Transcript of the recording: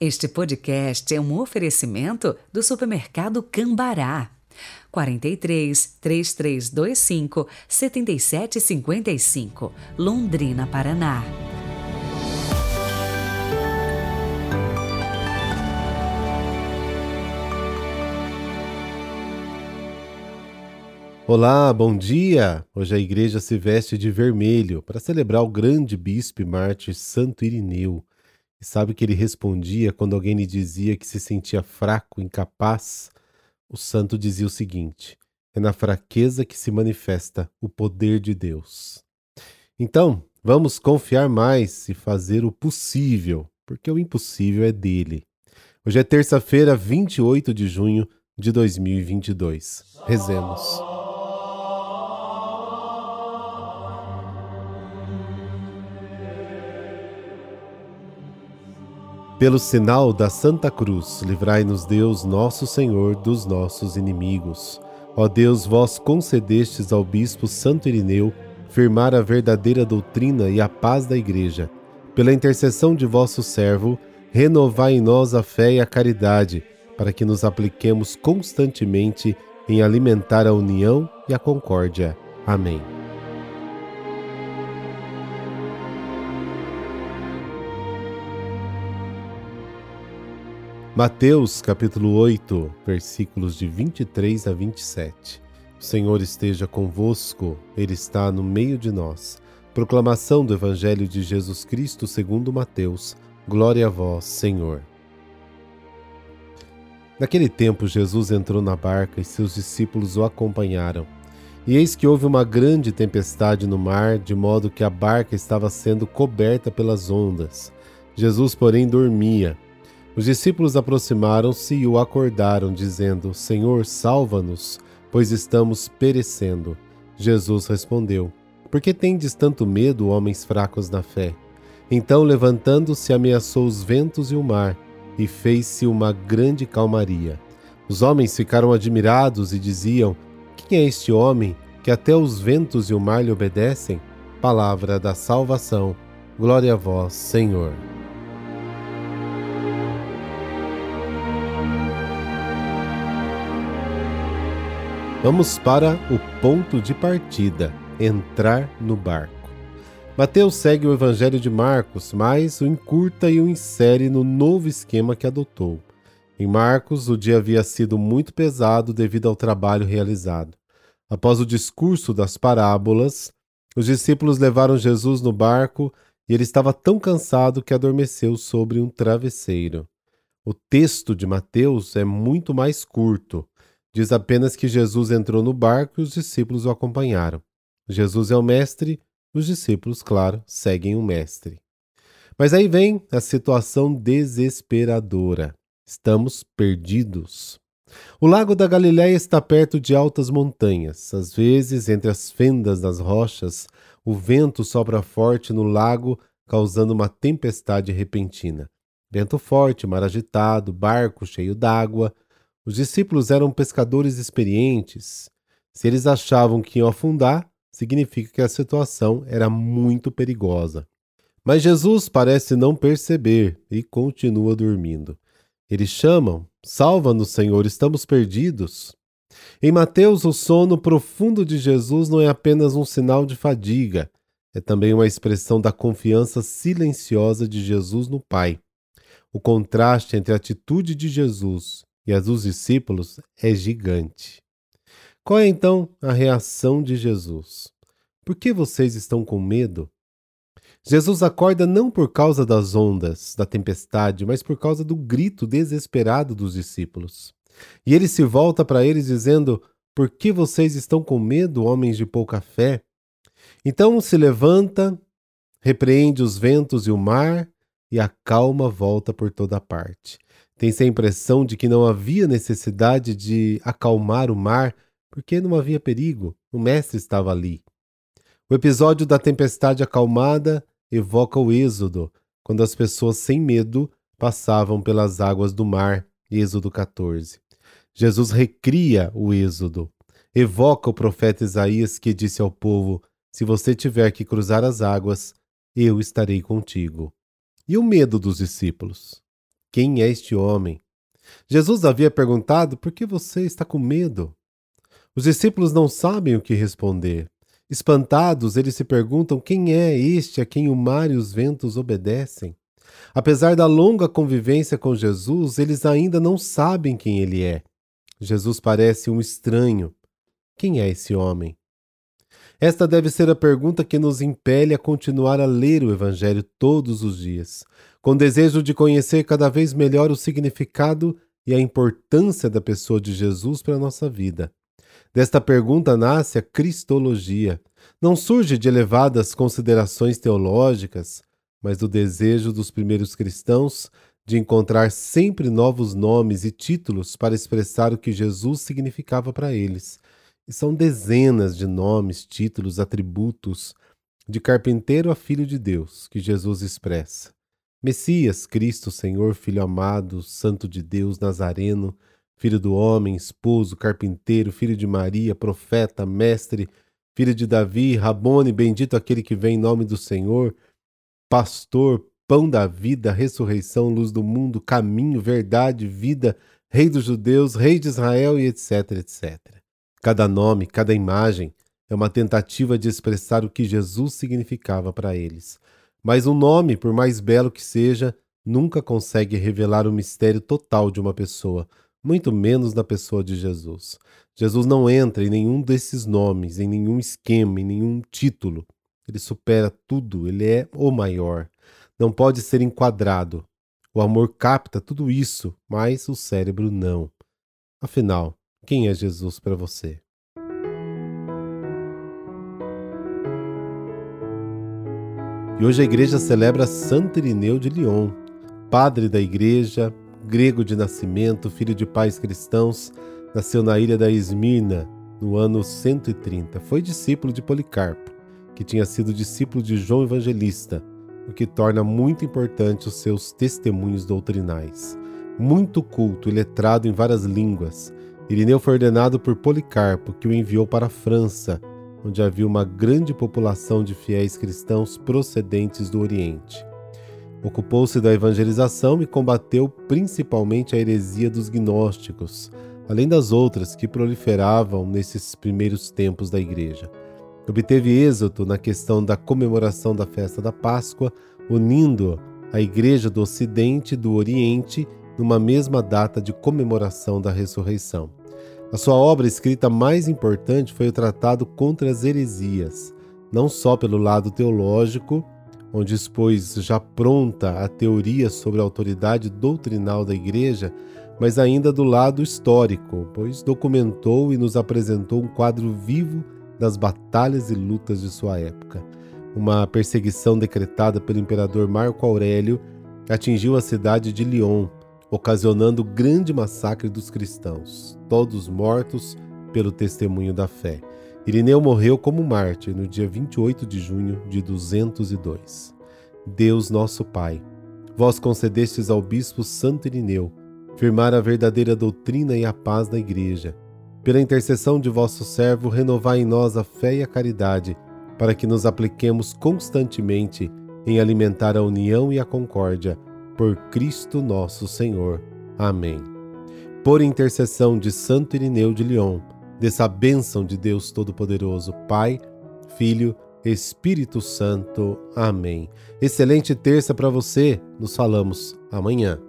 Este podcast é um oferecimento do supermercado Cambará. 43 3325 7755, Londrina, Paraná. Olá, bom dia! Hoje a igreja se veste de vermelho para celebrar o grande bispo e mártir Santo Irineu. E sabe que ele respondia quando alguém lhe dizia que se sentia fraco, incapaz? O santo dizia o seguinte: é na fraqueza que se manifesta o poder de Deus. Então, vamos confiar mais e fazer o possível, porque o impossível é dele. Hoje é terça-feira, 28 de junho de 2022. Rezemos. Pelo sinal da Santa Cruz, livrai-nos Deus, nosso Senhor, dos nossos inimigos. Ó Deus, vós concedestes ao bispo Santo Irineu firmar a verdadeira doutrina e a paz da Igreja. Pela intercessão de vosso servo, renovai em nós a fé e a caridade, para que nos apliquemos constantemente em alimentar a união e a concórdia. Amém. Mateus capítulo 8, versículos de 23 a 27. O Senhor esteja convosco, Ele está no meio de nós. Proclamação do Evangelho de Jesus Cristo segundo Mateus. Glória a vós, Senhor. Naquele tempo, Jesus entrou na barca e seus discípulos o acompanharam. E eis que houve uma grande tempestade no mar, de modo que a barca estava sendo coberta pelas ondas. Jesus, porém, dormia. Os discípulos aproximaram-se e o acordaram, dizendo: Senhor, salva-nos, pois estamos perecendo. Jesus respondeu: Por que tendes tanto medo, homens fracos na fé? Então, levantando-se, ameaçou os ventos e o mar, e fez-se uma grande calmaria. Os homens ficaram admirados e diziam: Quem é este homem que até os ventos e o mar lhe obedecem? Palavra da salvação. Glória a vós, Senhor. Vamos para o ponto de partida: entrar no barco. Mateus segue o Evangelho de Marcos, mas o encurta e o insere no novo esquema que adotou. Em Marcos, o dia havia sido muito pesado devido ao trabalho realizado. Após o discurso das parábolas, os discípulos levaram Jesus no barco e ele estava tão cansado que adormeceu sobre um travesseiro. O texto de Mateus é muito mais curto Diz apenas que Jesus entrou no barco e os discípulos o acompanharam. Jesus é o mestre, os discípulos, claro, seguem o mestre. Mas aí vem a situação desesperadora. Estamos perdidos. O lago da Galiléia está perto de altas montanhas. Às vezes, entre as fendas das rochas, o vento sopra forte no lago, causando uma tempestade repentina. Vento forte, mar agitado, barco cheio d'água, os discípulos eram pescadores experientes. Se eles achavam que iam afundar, significa que a situação era muito perigosa. Mas Jesus parece não perceber e continua dormindo. Eles chamam: Salva-nos, Senhor, estamos perdidos. Em Mateus, o sono profundo de Jesus não é apenas um sinal de fadiga, é também uma expressão da confiança silenciosa de Jesus no Pai. O contraste entre a atitude de Jesus e a dos discípulos é gigante. Qual é então a reação de Jesus? Por que vocês estão com medo? Jesus acorda não por causa das ondas, da tempestade, mas por causa do grito desesperado dos discípulos. E ele se volta para eles dizendo: Por que vocês estão com medo, homens de pouca fé? Então se levanta, repreende os ventos e o mar, e a calma volta por toda parte. Tem-se a impressão de que não havia necessidade de acalmar o mar, porque não havia perigo, o mestre estava ali. O episódio da tempestade acalmada evoca o Êxodo, quando as pessoas sem medo passavam pelas águas do mar, Êxodo 14. Jesus recria o Êxodo, evoca o profeta Isaías que disse ao povo: Se você tiver que cruzar as águas, eu estarei contigo. E o medo dos discípulos? Quem é este homem? Jesus havia perguntado: Por que você está com medo? Os discípulos não sabem o que responder. Espantados, eles se perguntam: Quem é este a quem o mar e os ventos obedecem? Apesar da longa convivência com Jesus, eles ainda não sabem quem ele é. Jesus parece um estranho. Quem é esse homem? Esta deve ser a pergunta que nos impele a continuar a ler o Evangelho todos os dias, com desejo de conhecer cada vez melhor o significado e a importância da pessoa de Jesus para a nossa vida. Desta pergunta nasce a Cristologia. Não surge de elevadas considerações teológicas, mas do desejo dos primeiros cristãos de encontrar sempre novos nomes e títulos para expressar o que Jesus significava para eles e são dezenas de nomes, títulos, atributos, de carpinteiro a filho de Deus, que Jesus expressa. Messias, Cristo, Senhor, Filho amado, Santo de Deus, Nazareno, Filho do homem, esposo, carpinteiro, filho de Maria, profeta, mestre, filho de Davi, Rabone, bendito aquele que vem em nome do Senhor, pastor, pão da vida, ressurreição, luz do mundo, caminho, verdade, vida, rei dos judeus, rei de Israel e etc, etc. Cada nome, cada imagem é uma tentativa de expressar o que Jesus significava para eles. Mas um nome, por mais belo que seja, nunca consegue revelar o mistério total de uma pessoa, muito menos da pessoa de Jesus. Jesus não entra em nenhum desses nomes, em nenhum esquema, em nenhum título. Ele supera tudo, ele é o maior. Não pode ser enquadrado. O amor capta tudo isso, mas o cérebro não. Afinal, quem é Jesus para você? E hoje a igreja celebra Santo Irineu de Lyon, padre da igreja, grego de nascimento, filho de pais cristãos, nasceu na ilha da Esmirna no ano 130. Foi discípulo de Policarpo, que tinha sido discípulo de João Evangelista, o que torna muito importante os seus testemunhos doutrinais. Muito culto e letrado em várias línguas, Irineu foi ordenado por Policarpo, que o enviou para a França, onde havia uma grande população de fiéis cristãos procedentes do Oriente. Ocupou-se da evangelização e combateu principalmente a heresia dos gnósticos, além das outras que proliferavam nesses primeiros tempos da Igreja. Obteve êxito na questão da comemoração da festa da Páscoa, unindo a Igreja do Ocidente e do Oriente numa mesma data de comemoração da ressurreição. A sua obra escrita mais importante foi o Tratado contra as Heresias, não só pelo lado teológico, onde expôs já pronta a teoria sobre a autoridade doutrinal da Igreja, mas ainda do lado histórico, pois documentou e nos apresentou um quadro vivo das batalhas e lutas de sua época. Uma perseguição decretada pelo imperador Marco Aurélio atingiu a cidade de Lyon, ocasionando grande massacre dos cristãos, todos mortos pelo testemunho da fé. Irineu morreu como mártir no dia 28 de junho de 202. Deus nosso Pai, vós concedestes ao bispo Santo Irineu firmar a verdadeira doutrina e a paz na Igreja. Pela intercessão de vosso servo, renovai em nós a fé e a caridade, para que nos apliquemos constantemente em alimentar a união e a concórdia por Cristo nosso Senhor. Amém. Por intercessão de Santo Irineu de Lyon, dessa bênção de Deus Todo-Poderoso, Pai, Filho, Espírito Santo. Amém. Excelente terça para você. Nos falamos amanhã.